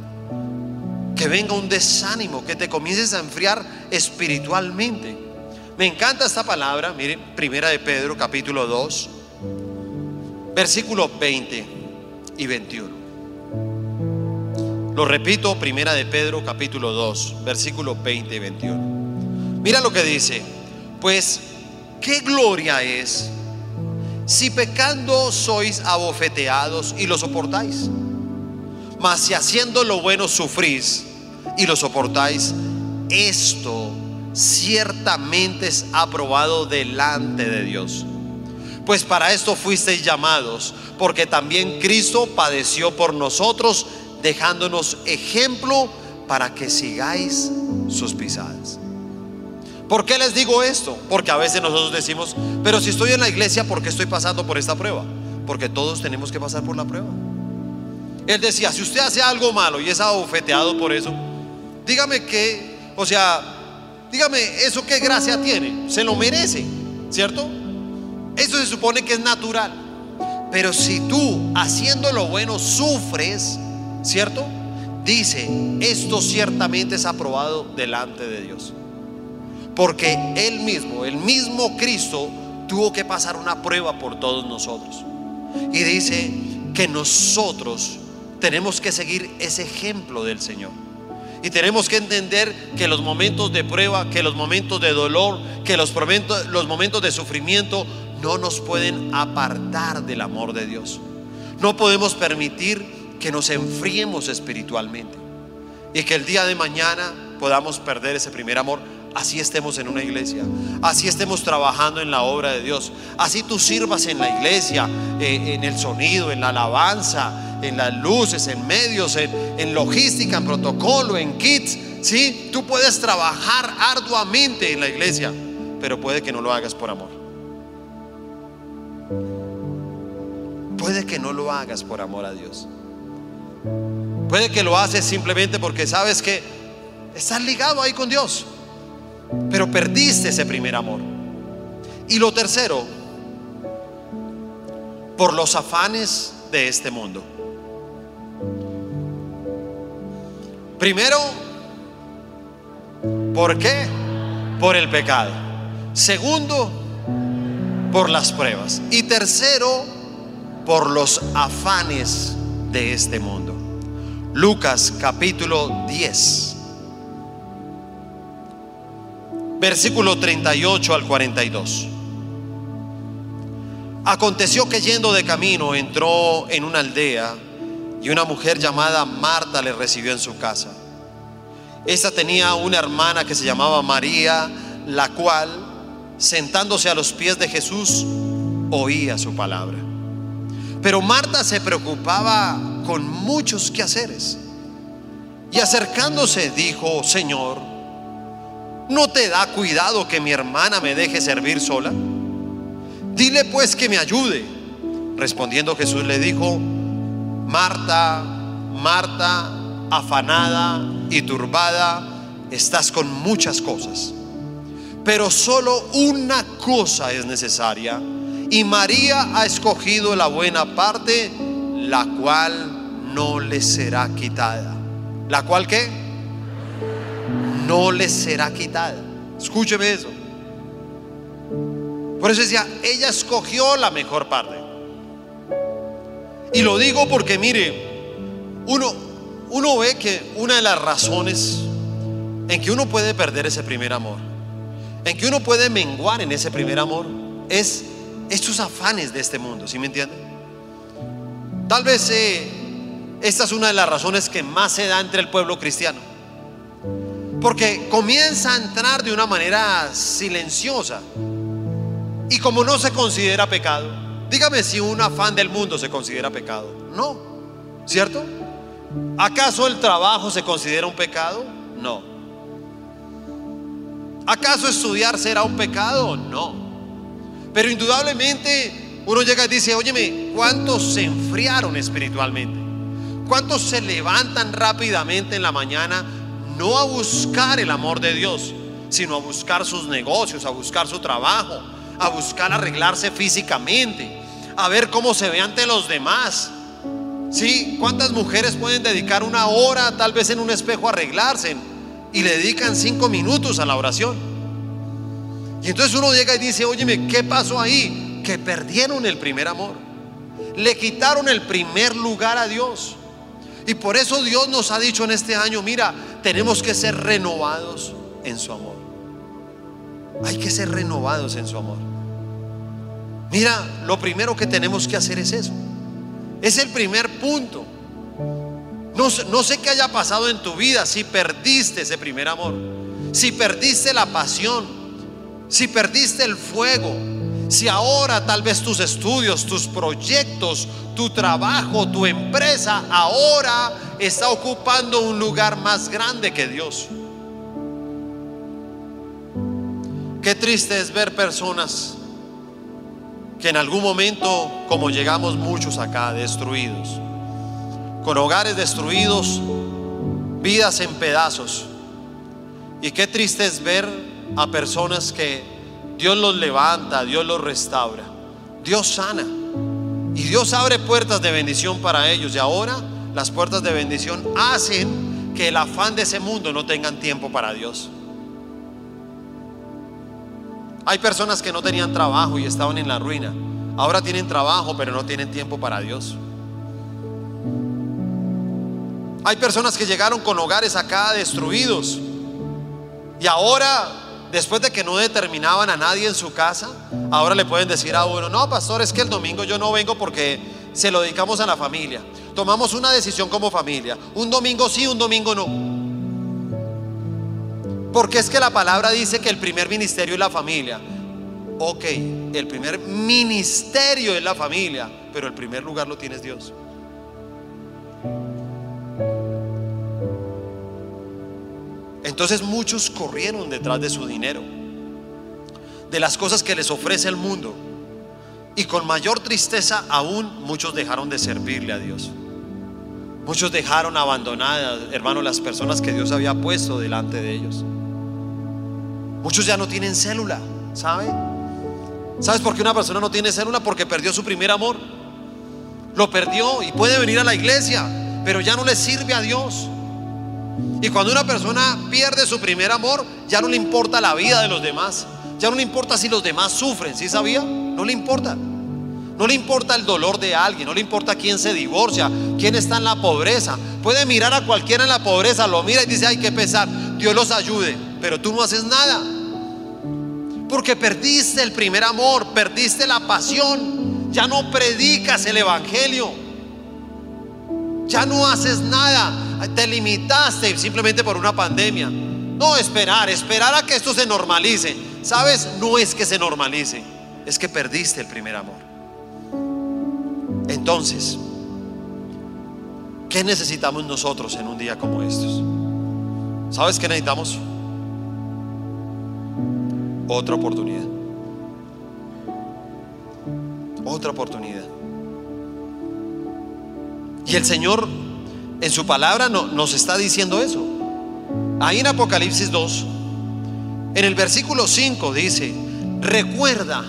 Que venga un desánimo, que te comiences a enfriar espiritualmente. Me encanta esta palabra, miren, primera de Pedro, capítulo 2, versículos 20 y 21. Lo repito, primera de Pedro, capítulo 2, versículos 20 y 21. Mira lo que dice, pues, ¿qué gloria es si pecando sois abofeteados y lo soportáis? Mas si haciendo lo bueno sufrís y lo soportáis, esto ciertamente es aprobado delante de Dios. Pues para esto fuisteis llamados, porque también Cristo padeció por nosotros, dejándonos ejemplo para que sigáis sus pisadas. ¿Por qué les digo esto? Porque a veces nosotros decimos, pero si estoy en la iglesia, ¿por qué estoy pasando por esta prueba? Porque todos tenemos que pasar por la prueba. Él decía, si usted hace algo malo y es abofeteado por eso, dígame que, o sea, Dígame, ¿eso qué gracia tiene? Se lo merece, ¿cierto? Eso se supone que es natural. Pero si tú haciendo lo bueno sufres, ¿cierto? Dice, esto ciertamente es aprobado delante de Dios. Porque Él mismo, el mismo Cristo, tuvo que pasar una prueba por todos nosotros. Y dice que nosotros tenemos que seguir ese ejemplo del Señor. Y tenemos que entender que los momentos de prueba, que los momentos de dolor, que los momentos, los momentos de sufrimiento no nos pueden apartar del amor de Dios. No podemos permitir que nos enfriemos espiritualmente y que el día de mañana podamos perder ese primer amor. Así estemos en una iglesia, así estemos trabajando en la obra de Dios, así tú sirvas en la iglesia, eh, en el sonido, en la alabanza, en las luces, en medios, en, logística, en protocolo, en kits. ¿sí? Tú puedes trabajar arduamente en la iglesia, pero puede que no lo hagas por amor. Puede que no lo hagas por amor a Dios. Puede que lo haces simplemente porque sabes que estás ligado ahí con Dios, pero perdiste ese primer amor. Y lo tercero, por los afanes de este mundo. Primero, ¿por qué? Por el pecado. Segundo, por las pruebas. Y tercero, por los afanes de este mundo. Lucas capítulo 10, versículo 38 al 42. Aconteció que yendo de camino entró en una aldea y una mujer llamada Marta le recibió en su casa. Esta tenía una hermana que se llamaba María, la cual, sentándose a los pies de Jesús, oía su palabra. Pero Marta se preocupaba con muchos quehaceres. Y acercándose dijo, Señor, ¿no te da cuidado que mi hermana me deje servir sola? Dile pues que me ayude. Respondiendo Jesús le dijo, Marta, Marta, afanada y turbada, estás con muchas cosas. Pero solo una cosa es necesaria. Y María ha escogido la buena parte, la cual no le será quitada. ¿La cual qué? No le será quitada. Escúcheme eso. Por eso decía, ella escogió la mejor parte. Y lo digo porque mire, uno, uno ve que una de las razones en que uno puede perder ese primer amor, en que uno puede menguar en ese primer amor, es estos afanes de este mundo, ¿sí me entiende? Tal vez eh, esta es una de las razones que más se da entre el pueblo cristiano. Porque comienza a entrar de una manera silenciosa. Y como no se considera pecado, dígame si un afán del mundo se considera pecado. No, ¿cierto? ¿Acaso el trabajo se considera un pecado? No. ¿Acaso estudiar será un pecado? No. Pero indudablemente uno llega y dice, óyeme, ¿cuántos se enfriaron espiritualmente? ¿Cuántos se levantan rápidamente en la mañana no a buscar el amor de Dios, sino a buscar sus negocios, a buscar su trabajo, a buscar arreglarse físicamente, a ver cómo se ve ante los demás. ¿Sí? ¿Cuántas mujeres pueden dedicar una hora tal vez en un espejo a arreglarse y le dedican cinco minutos a la oración? Y entonces uno llega y dice, óyeme, ¿qué pasó ahí? Que perdieron el primer amor. Le quitaron el primer lugar a Dios. Y por eso Dios nos ha dicho en este año, mira, tenemos que ser renovados en su amor. Hay que ser renovados en su amor. Mira, lo primero que tenemos que hacer es eso. Es el primer punto. No, no, sé qué haya pasado en tu vida si perdiste ese primer amor, si perdiste la pasión, si perdiste el fuego, si ahora tal vez tus estudios, tus proyectos, tu trabajo, tu empresa, ahora está ocupando un lugar más grande que Dios. Qué triste es ver personas que en algún momento, como llegamos muchos acá, destruidos, con hogares destruidos, vidas en pedazos. Y qué triste es ver a personas que Dios los levanta, Dios los restaura, Dios sana. Y Dios abre puertas de bendición para ellos. Y ahora las puertas de bendición hacen que el afán de ese mundo no tengan tiempo para Dios. Hay personas que no tenían trabajo y estaban en la ruina. Ahora tienen trabajo, pero no tienen tiempo para Dios. Hay personas que llegaron con hogares acá destruidos. Y ahora, después de que no determinaban a nadie en su casa, ahora le pueden decir a uno, no, pastor, es que el domingo yo no vengo porque se lo dedicamos a la familia. Tomamos una decisión como familia. Un domingo sí, un domingo no. Porque es que la palabra dice que el primer ministerio es la familia. Ok, el primer ministerio es la familia, pero el primer lugar lo tienes Dios. Entonces muchos corrieron detrás de su dinero, de las cosas que les ofrece el mundo. Y con mayor tristeza aún muchos dejaron de servirle a Dios. Muchos dejaron abandonadas, hermano, las personas que Dios había puesto delante de ellos. Muchos ya no tienen célula, ¿sabe? ¿Sabes por qué una persona no tiene célula? Porque perdió su primer amor. Lo perdió y puede venir a la iglesia, pero ya no le sirve a Dios. Y cuando una persona pierde su primer amor, ya no le importa la vida de los demás. Ya no le importa si los demás sufren, ¿sí sabía? No le importa. No le importa el dolor de alguien, no le importa quién se divorcia, quién está en la pobreza. Puede mirar a cualquiera en la pobreza, lo mira y dice, hay que pesar, Dios los ayude pero tú no haces nada. Porque perdiste el primer amor, perdiste la pasión, ya no predicas el Evangelio. Ya no haces nada. Te limitaste simplemente por una pandemia. No esperar, esperar a que esto se normalice. ¿Sabes? No es que se normalice, es que perdiste el primer amor. Entonces, ¿qué necesitamos nosotros en un día como estos? ¿Sabes qué necesitamos? Otra oportunidad. Otra oportunidad. Y el Señor en su palabra no, nos está diciendo eso. Ahí en Apocalipsis 2, en el versículo 5 dice, recuerda,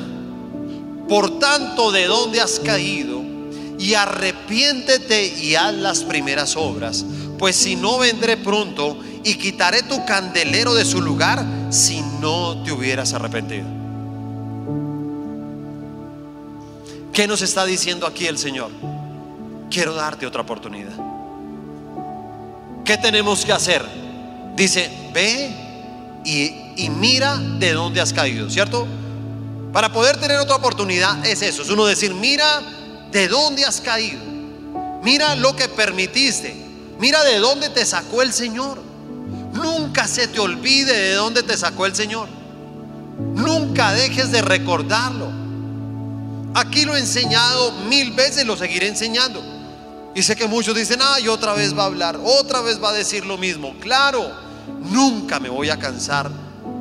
por tanto, de dónde has caído y arrepiéntete y haz las primeras obras, pues si no vendré pronto y quitaré tu candelero de su lugar si no te hubieras arrepentido. ¿Qué nos está diciendo aquí el Señor? Quiero darte otra oportunidad. ¿Qué tenemos que hacer? Dice, ve y, y mira de dónde has caído, ¿cierto? Para poder tener otra oportunidad es eso, es uno decir, mira de dónde has caído, mira lo que permitiste, mira de dónde te sacó el Señor. Nunca se te olvide de dónde te sacó el Señor. Nunca dejes de recordarlo. Aquí lo he enseñado mil veces, lo seguiré enseñando. Y sé que muchos dicen, ah, y otra vez va a hablar, otra vez va a decir lo mismo. Claro, nunca me voy a cansar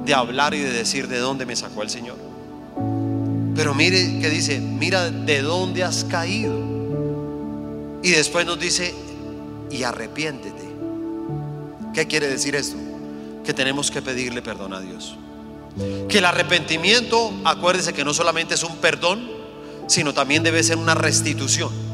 de hablar y de decir de dónde me sacó el Señor. Pero mire que dice, mira de dónde has caído. Y después nos dice, y arrepiéntete. ¿Qué quiere decir esto? Que tenemos que pedirle perdón a Dios. Que el arrepentimiento, acuérdese que no solamente es un perdón, sino también debe ser una restitución.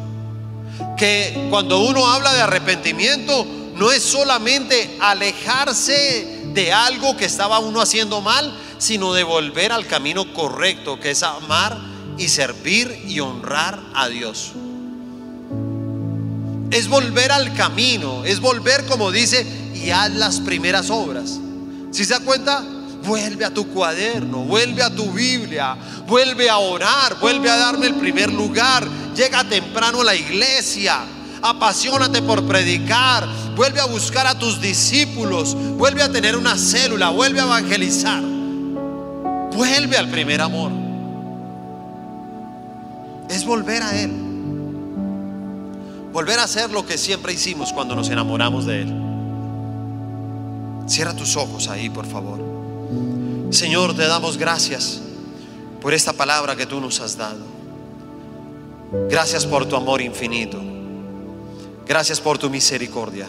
Que cuando uno habla de arrepentimiento, no es solamente alejarse de algo que estaba uno haciendo mal, sino de volver al camino correcto, que es amar y servir y honrar a Dios. Es volver al camino, es volver como dice y haz las primeras obras. Si se da cuenta, vuelve a tu cuaderno, vuelve a tu Biblia, vuelve a orar, vuelve a darme el primer lugar, llega temprano a la iglesia, apasionate por predicar, vuelve a buscar a tus discípulos, vuelve a tener una célula, vuelve a evangelizar, vuelve al primer amor. Es volver a Él. Volver a hacer lo que siempre hicimos cuando nos enamoramos de Él. Cierra tus ojos ahí, por favor. Señor, te damos gracias por esta palabra que tú nos has dado. Gracias por tu amor infinito. Gracias por tu misericordia.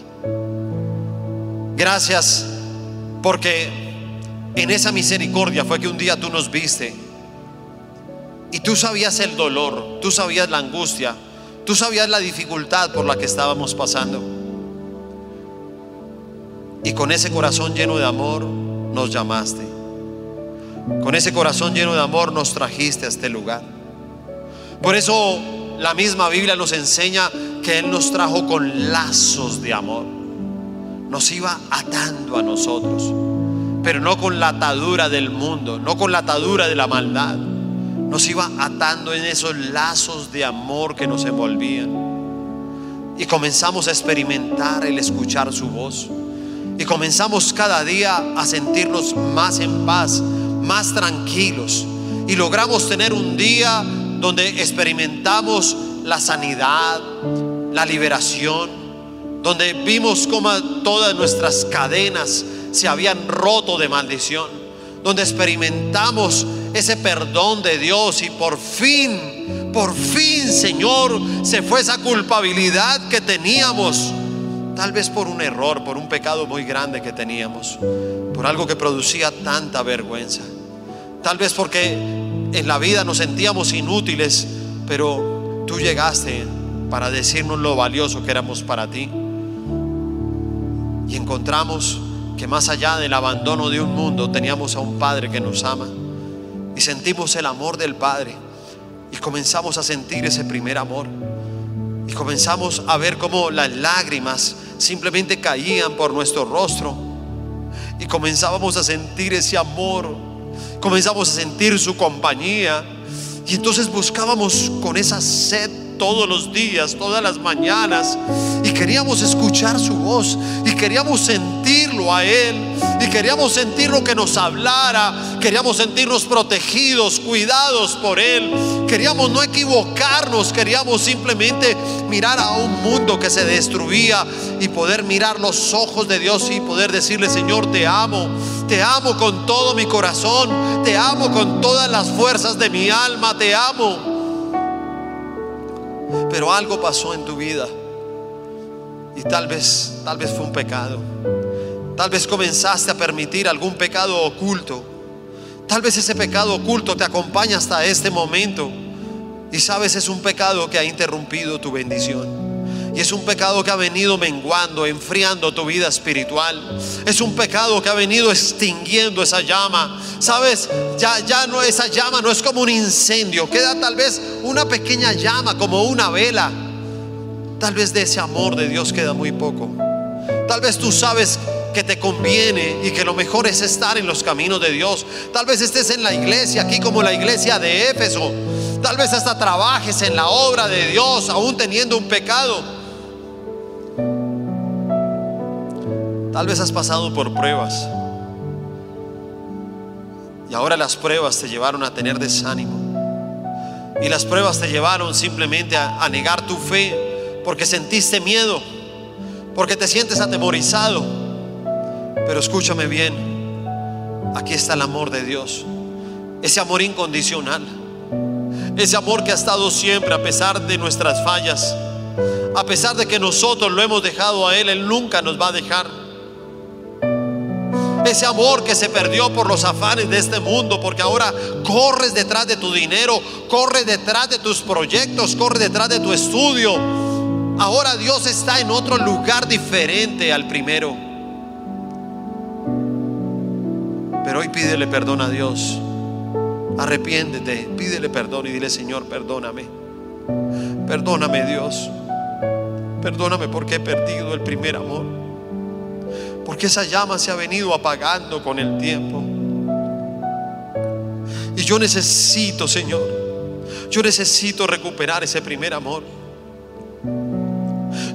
Gracias porque en esa misericordia fue que un día tú nos viste y tú sabías el dolor, tú sabías la angustia, tú sabías la dificultad por la que estábamos pasando. Y con ese corazón lleno de amor nos llamaste. Con ese corazón lleno de amor nos trajiste a este lugar. Por eso la misma Biblia nos enseña que Él nos trajo con lazos de amor. Nos iba atando a nosotros, pero no con la atadura del mundo, no con la atadura de la maldad. Nos iba atando en esos lazos de amor que nos envolvían. Y comenzamos a experimentar el escuchar su voz y comenzamos cada día a sentirnos más en paz, más tranquilos. Y logramos tener un día donde experimentamos la sanidad, la liberación, donde vimos cómo todas nuestras cadenas se habían roto de maldición, donde experimentamos ese perdón de Dios y por fin, por fin, Señor, se fue esa culpabilidad que teníamos Tal vez por un error, por un pecado muy grande que teníamos, por algo que producía tanta vergüenza. Tal vez porque en la vida nos sentíamos inútiles, pero tú llegaste para decirnos lo valioso que éramos para ti. Y encontramos que más allá del abandono de un mundo teníamos a un Padre que nos ama. Y sentimos el amor del Padre. Y comenzamos a sentir ese primer amor. Y comenzamos a ver cómo las lágrimas simplemente caían por nuestro rostro. Y comenzábamos a sentir ese amor. Comenzamos a sentir su compañía. Y entonces buscábamos con esa sed todos los días, todas las mañanas. Y queríamos escuchar su voz y queríamos sentirlo a Él. Y queríamos sentir lo que nos hablara. Queríamos sentirnos protegidos, cuidados por Él. Queríamos no equivocarnos. Queríamos simplemente mirar a un mundo que se destruía y poder mirar los ojos de Dios y poder decirle, Señor, te amo. Te amo con todo mi corazón. Te amo con todas las fuerzas de mi alma. Te amo. Pero algo pasó en tu vida. Y tal vez, tal vez fue un pecado. Tal vez comenzaste a permitir algún pecado oculto. Tal vez ese pecado oculto te acompaña hasta este momento. Y sabes, es un pecado que ha interrumpido tu bendición. Y es un pecado que ha venido menguando, enfriando tu vida espiritual. Es un pecado que ha venido extinguiendo esa llama. Sabes, ya, ya no, esa llama no es como un incendio. Queda tal vez una pequeña llama, como una vela. Tal vez de ese amor de Dios queda muy poco. Tal vez tú sabes que te conviene y que lo mejor es estar en los caminos de Dios. Tal vez estés en la iglesia, aquí como la iglesia de Éfeso. Tal vez hasta trabajes en la obra de Dios, aún teniendo un pecado. Tal vez has pasado por pruebas. Y ahora las pruebas te llevaron a tener desánimo. Y las pruebas te llevaron simplemente a, negar tu fe porque sentiste miedo, porque te sientes atemorizado. Pero escúchame bien, aquí está el amor de Dios. Ese amor incondicional. Ese amor que ha estado siempre a pesar de nuestras fallas. A pesar de que nosotros lo hemos dejado a Él, Él nunca nos va a dejar. Ese amor que se perdió por los afanes de este mundo, porque ahora corres detrás de tu dinero, corres detrás de tus proyectos, corres detrás de tu estudio. Ahora Dios está en otro lugar diferente al primero. Pero hoy pídele perdón a Dios. Arrepiéntete, pídele perdón y dile, Señor, perdóname. Perdóname Dios. Perdóname porque he perdido el primer amor. Porque esa llama se ha venido apagando con el tiempo. Y yo necesito, Señor, yo necesito recuperar ese primer amor.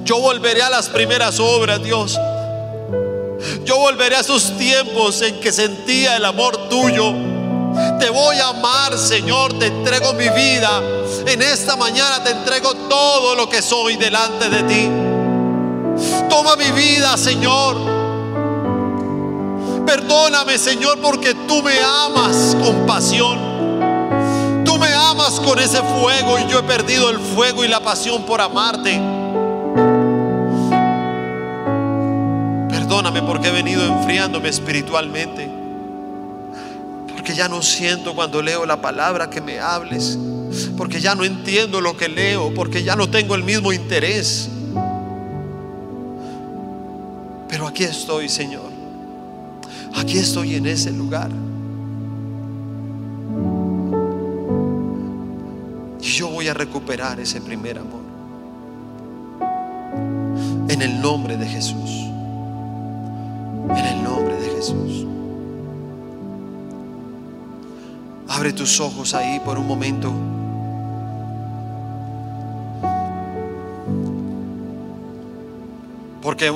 Yo volveré a las primeras obras, Dios. Yo volveré a esos tiempos en que sentía el amor tuyo. Te voy a amar, Señor. Te entrego mi vida. En esta mañana te entrego todo lo que soy delante de ti. Toma mi vida, Señor. Perdóname, Señor, porque tú me amas con pasión. Tú me amas con ese fuego y yo he perdido el fuego y la pasión por amarte. Perdóname porque he venido enfriándome espiritualmente. Porque ya no siento cuando leo la palabra que me hables. Porque ya no entiendo lo que leo. Porque ya no tengo el mismo interés. Pero aquí estoy, Señor. Aquí estoy en ese lugar. Y yo voy a recuperar ese primer amor. En el nombre de Jesús. En el nombre de Jesús. Abre tus ojos ahí por un momento. Porque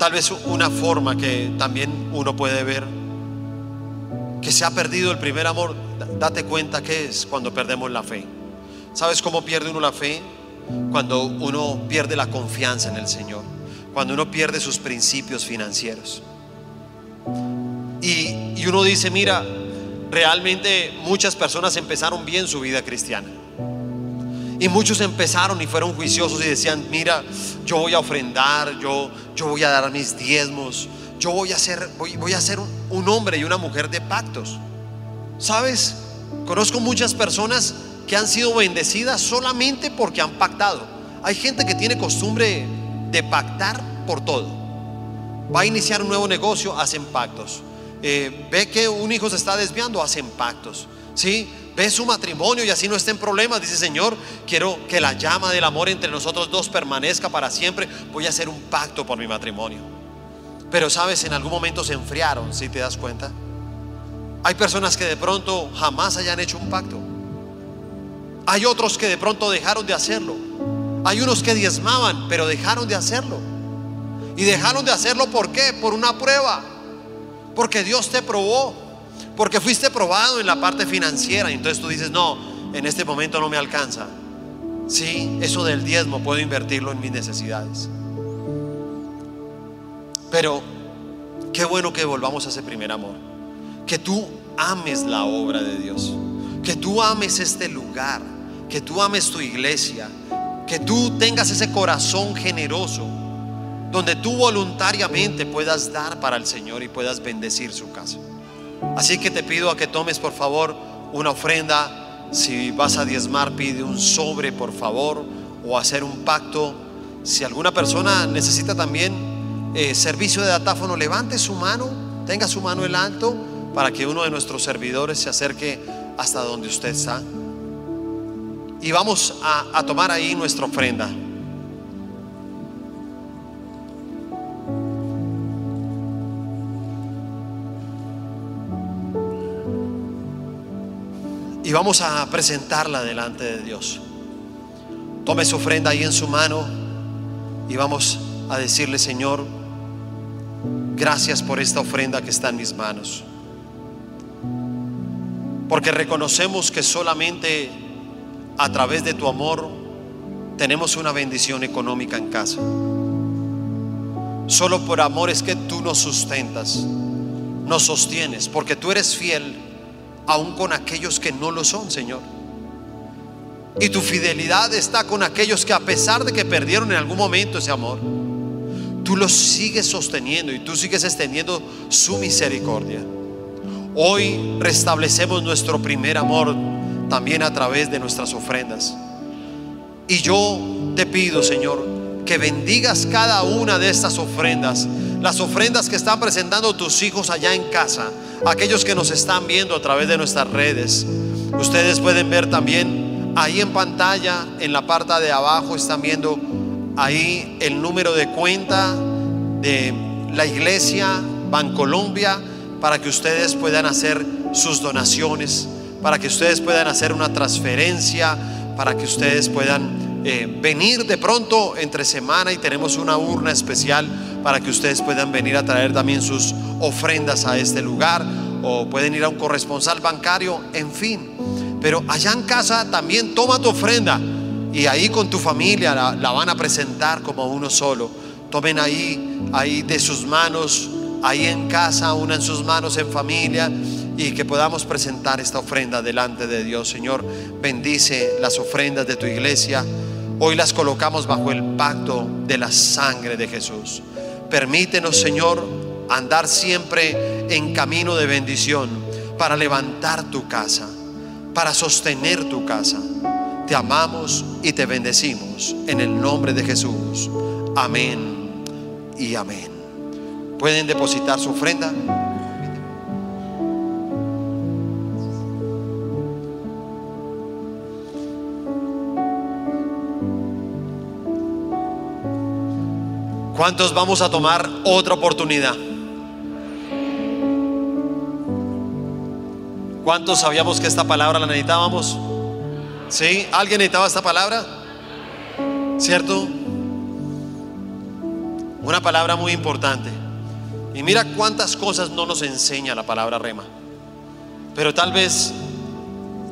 Tal vez una forma que también uno puede ver que se ha perdido el primer amor, date cuenta que es cuando perdemos la fe. ¿Sabes cómo pierde uno la fe? Cuando uno pierde la confianza en el Señor, cuando uno pierde sus principios financieros. Y, y uno dice, mira, realmente muchas personas empezaron bien su vida cristiana. Y muchos empezaron y fueron juiciosos y decían, mira, yo voy a ofrendar, yo, yo voy a dar mis diezmos, yo voy a ser, voy, voy a ser un, hombre y una mujer de pactos. ¿Sabes? Conozco muchas personas que han sido bendecidas solamente porque han pactado. Hay gente que tiene costumbre de pactar por todo. Va a iniciar un nuevo negocio, hacen pactos. Eh, ve que un hijo se está desviando, hacen pactos. ¿Sí? Ve su matrimonio y así no esté en problemas. Dice, Señor, quiero que la llama del amor entre nosotros dos permanezca para siempre. Voy a hacer un pacto por mi matrimonio. Pero sabes, en algún momento se enfriaron, si te das cuenta. Hay personas que de pronto jamás hayan hecho un pacto. Hay otros que de pronto dejaron de hacerlo. Hay unos que diezmaban, pero dejaron de hacerlo. Y dejaron de hacerlo ¿por qué? Por una prueba. Porque Dios te probó. Porque fuiste probado en la parte financiera. Y entonces tú dices, no, en este momento no me alcanza. Sí, eso del diezmo puedo invertirlo en mis necesidades. Pero qué bueno que volvamos a ese primer amor. Que tú ames la obra de Dios. Que tú ames este lugar. Que tú ames tu iglesia. Que tú tengas ese corazón generoso. Donde tú voluntariamente puedas dar para el Señor y puedas bendecir su casa. Así que te pido a que tomes por favor una ofrenda. Si vas a diezmar, pide un sobre por favor. O hacer un pacto. Si alguna persona necesita también eh, servicio de datáfono, levante su mano, tenga su mano en alto para que uno de nuestros servidores se acerque hasta donde usted está. Y vamos a, a tomar ahí nuestra ofrenda. Y vamos a presentarla delante de Dios. Tome su ofrenda ahí en su mano y vamos a decirle, Señor, Gracias por esta ofrenda que está en mis manos. Porque reconocemos que solamente a través de tu amor tenemos una bendición económica en casa. Solo por amor es que tú nos sustentas, nos sostienes, porque tú eres fiel aún con aquellos que no lo son, Señor. Y tu fidelidad está con aquellos que a pesar de que perdieron en algún momento ese amor, tú los sigues sosteniendo y tú sigues extendiendo su misericordia. Hoy restablecemos nuestro primer amor también a través de nuestras ofrendas. Y yo te pido, Señor, que bendigas cada una de estas ofrendas, las ofrendas que están presentando tus hijos allá en casa, aquellos que nos están viendo a través de nuestras redes. Ustedes pueden ver también ahí en pantalla, en la parte de abajo, están viendo ahí el número de cuenta de la iglesia Bancolombia para que ustedes puedan hacer sus donaciones, para que ustedes puedan hacer una transferencia, para que ustedes puedan eh, venir de pronto entre semana y tenemos una urna especial para que ustedes puedan venir a traer también sus ofrendas a este lugar o pueden ir a un corresponsal bancario, en fin. Pero allá en casa también toma tu ofrenda y ahí con tu familia la, van a presentar como uno solo. Tomen ahí, ahí de sus manos, ahí en casa, una en sus manos en familia y que podamos presentar esta ofrenda delante de Dios. Señor, bendice las ofrendas de tu iglesia. Hoy las colocamos bajo el pacto de la sangre de Jesús. Permítenos, Señor, andar siempre en camino de bendición para levantar tu casa, para sostener tu casa te amamos y te bendecimos en el nombre de Jesús. Amén y amén. Pueden depositar su ofrenda. ¿Cuántos vamos a tomar otra oportunidad? ¿Cuántos sabíamos que esta palabra la necesitábamos? ¿Sí? ¿Alguien necesitaba esta palabra? ¿Cierto? Una palabra muy importante. Y mira cuántas cosas no nos enseña la palabra rema. Pero tal vez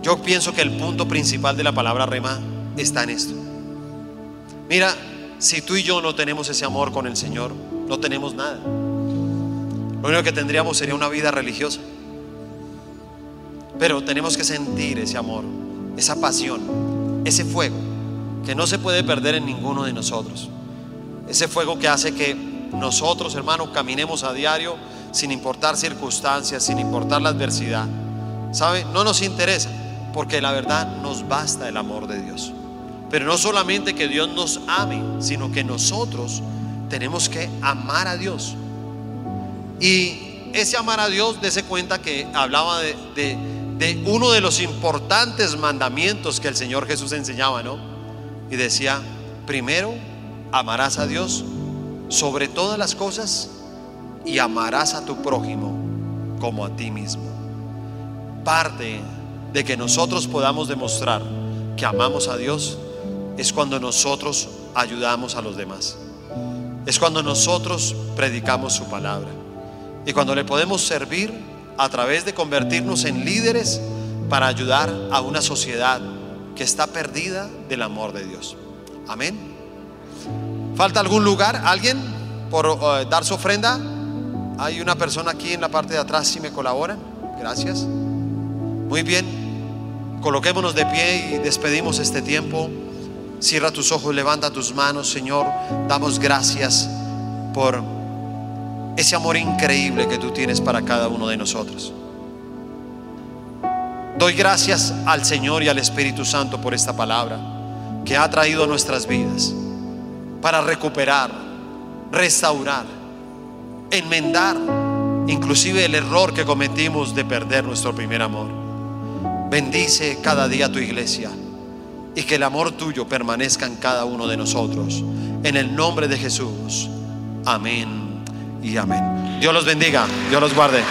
yo pienso que el punto principal de la palabra rema está en esto. Mira, si tú y yo no tenemos ese amor con el Señor, no tenemos nada. Lo único que tendríamos sería una vida religiosa. Pero tenemos que sentir ese amor esa pasión, ese fuego que no se puede perder en ninguno de nosotros. Ese fuego que hace que nosotros, hermanos, caminemos a diario sin importar circunstancias, sin importar la adversidad. ¿Sabe? No nos interesa, porque la verdad nos basta el amor de Dios. Pero no solamente que Dios nos ame, sino que nosotros tenemos que amar a Dios. Y ese amar a Dios, dése cuenta que hablaba de, de uno de los importantes mandamientos que el Señor Jesús enseñaba, ¿no? Y decía, primero, amarás a Dios sobre todas las cosas y amarás a tu prójimo como a ti mismo. Parte de que nosotros podamos demostrar que amamos a Dios es cuando nosotros ayudamos a los demás. Es cuando nosotros predicamos su palabra. Y cuando le podemos servir a través de convertirnos en líderes para ayudar a una sociedad que está perdida del amor de Dios. Amén. ¿Falta algún lugar? ¿Alguien por eh, dar su ofrenda? Hay una persona aquí en la parte de atrás, si me colaboran. Gracias. Muy bien. Coloquémonos de pie y despedimos este tiempo. Cierra tus ojos, levanta tus manos, Señor. Damos gracias por ese amor increíble que tú tienes para cada uno de nosotros. Doy gracias al Señor y al Espíritu Santo por esta palabra que ha traído a nuestras vidas para recuperar, restaurar, enmendar inclusive el error que cometimos de perder nuestro primer amor. Bendice cada día tu iglesia y que el amor tuyo permanezca en cada uno de nosotros. En el nombre de Jesús. Amén y amén. Dios los bendiga, Dios los guarde.